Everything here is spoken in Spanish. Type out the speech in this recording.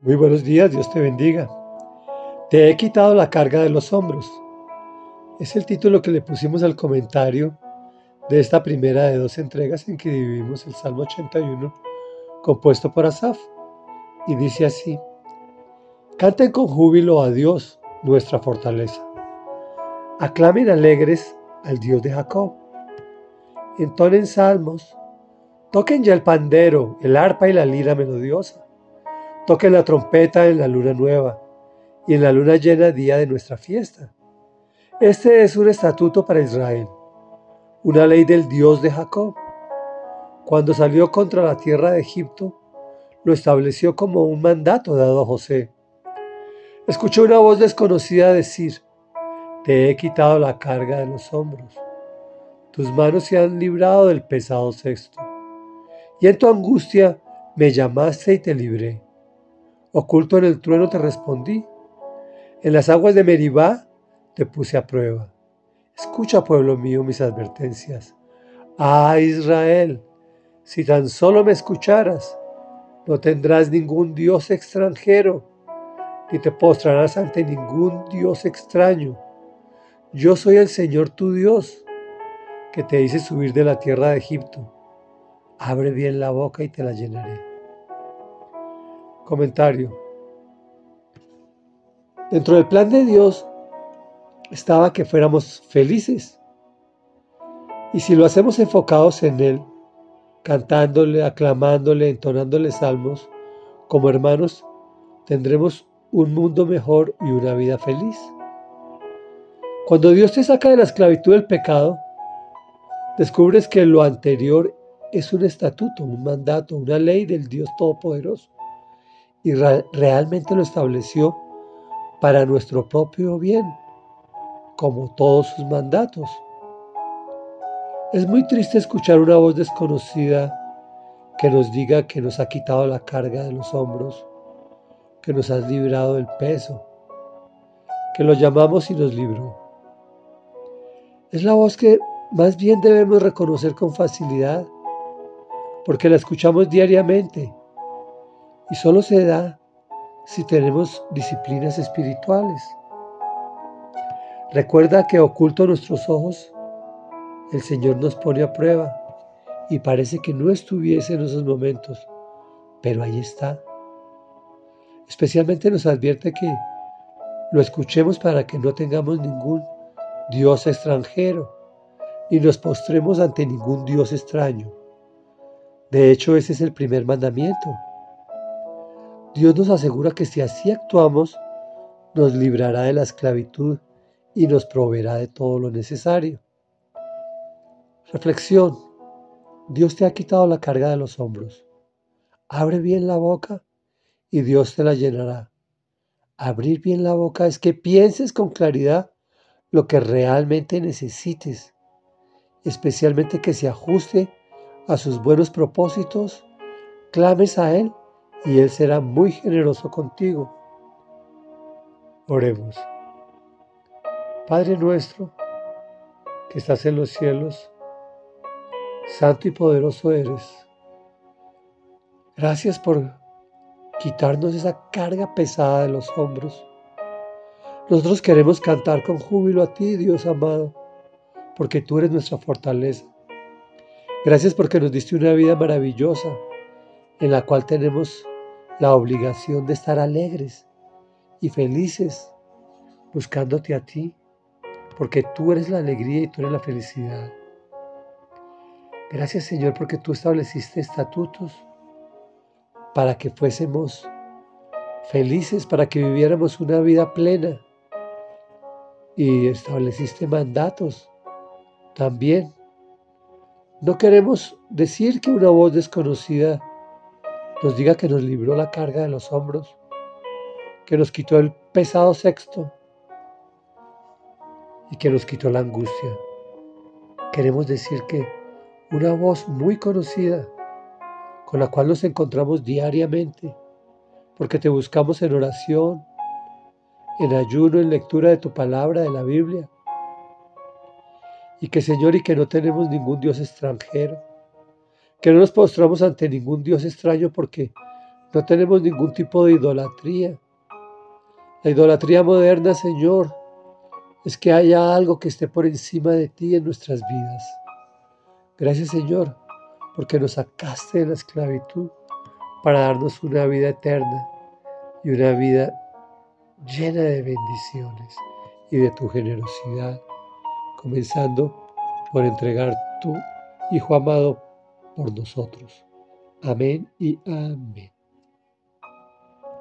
Muy buenos días, Dios te bendiga. Te he quitado la carga de los hombros. Es el título que le pusimos al comentario de esta primera de dos entregas en que dividimos el Salmo 81, compuesto por Asaf. Y dice así, Canten con júbilo a Dios, nuestra fortaleza. Aclamen alegres al Dios de Jacob. Entonen salmos. Toquen ya el pandero, el arpa y la lira melodiosa Toquen la trompeta en la luna nueva y en la luna llena día de nuestra fiesta. Este es un estatuto para Israel, una ley del Dios de Jacob. Cuando salió contra la tierra de Egipto, lo estableció como un mandato dado a José. Escuchó una voz desconocida decir, te he quitado la carga de los hombros, tus manos se han librado del pesado cesto, y en tu angustia me llamaste y te libré. Oculto en el trueno te respondí. En las aguas de Meribá te puse a prueba. Escucha, pueblo mío, mis advertencias. Ah, Israel, si tan solo me escucharas, no tendrás ningún Dios extranjero, ni te postrarás ante ningún Dios extraño. Yo soy el Señor tu Dios, que te hice subir de la tierra de Egipto. Abre bien la boca y te la llenaré. Comentario. Dentro del plan de Dios estaba que fuéramos felices. Y si lo hacemos enfocados en Él, cantándole, aclamándole, entonándole salmos, como hermanos, tendremos un mundo mejor y una vida feliz. Cuando Dios te saca de la esclavitud del pecado, descubres que lo anterior es un estatuto, un mandato, una ley del Dios Todopoderoso y realmente lo estableció para nuestro propio bien, como todos sus mandatos. Es muy triste escuchar una voz desconocida que nos diga que nos ha quitado la carga de los hombros, que nos has librado del peso, que lo llamamos y nos libró. Es la voz que más bien debemos reconocer con facilidad, porque la escuchamos diariamente y solo se da si tenemos disciplinas espirituales. Recuerda que oculto nuestros ojos, el Señor nos pone a prueba y parece que no estuviese en esos momentos, pero ahí está. Especialmente nos advierte que lo escuchemos para que no tengamos ningún Dios extranjero ni nos postremos ante ningún Dios extraño. De hecho, ese es el primer mandamiento Dios nos asegura que si así actuamos, nos librará de la esclavitud y nos proveerá de todo lo necesario. Reflexión. Dios te ha quitado la carga de los hombros. Abre bien la boca y Dios te la llenará. Abrir bien la boca es que pienses con claridad lo que realmente necesites, especialmente que se ajuste a sus buenos propósitos, clames a Él y Él será muy generoso contigo. Oremos. Padre nuestro, que estás en los cielos, santo y poderoso eres. Gracias por quitarnos esa carga pesada de los hombros. Nosotros queremos cantar con júbilo a ti, Dios amado, porque tú eres nuestra fortaleza. Gracias porque nos diste una vida maravillosa en la cual tenemos la obligación de estar alegres y felices buscándote a ti, porque tú eres la alegría y tú eres la felicidad. Gracias Señor porque tú estableciste estatutos para que fuésemos felices, para que viviéramos una vida plena. Y estableciste mandatos también. No queremos decir que una voz desconocida nos diga que nos libró la carga de los hombros, que nos quitó el pesado sexto y que nos quitó la angustia. Queremos decir que una voz muy conocida, con la cual nos encontramos diariamente, porque te buscamos en oración, en ayuno, en lectura de tu palabra, de la Biblia. Y que Señor, y que no tenemos ningún Dios extranjero, que no nos postramos ante ningún Dios extraño porque No tenemos ningún tipo de idolatría. La idolatría moderna, Señor, es que haya algo que esté por encima de ti en nuestras vidas. Gracias, Señor, porque nos sacaste de la esclavitud para darnos una vida eterna y una vida llena de bendiciones y de tu generosidad, comenzando por entregar tu Hijo amado por nosotros. Amén y amén.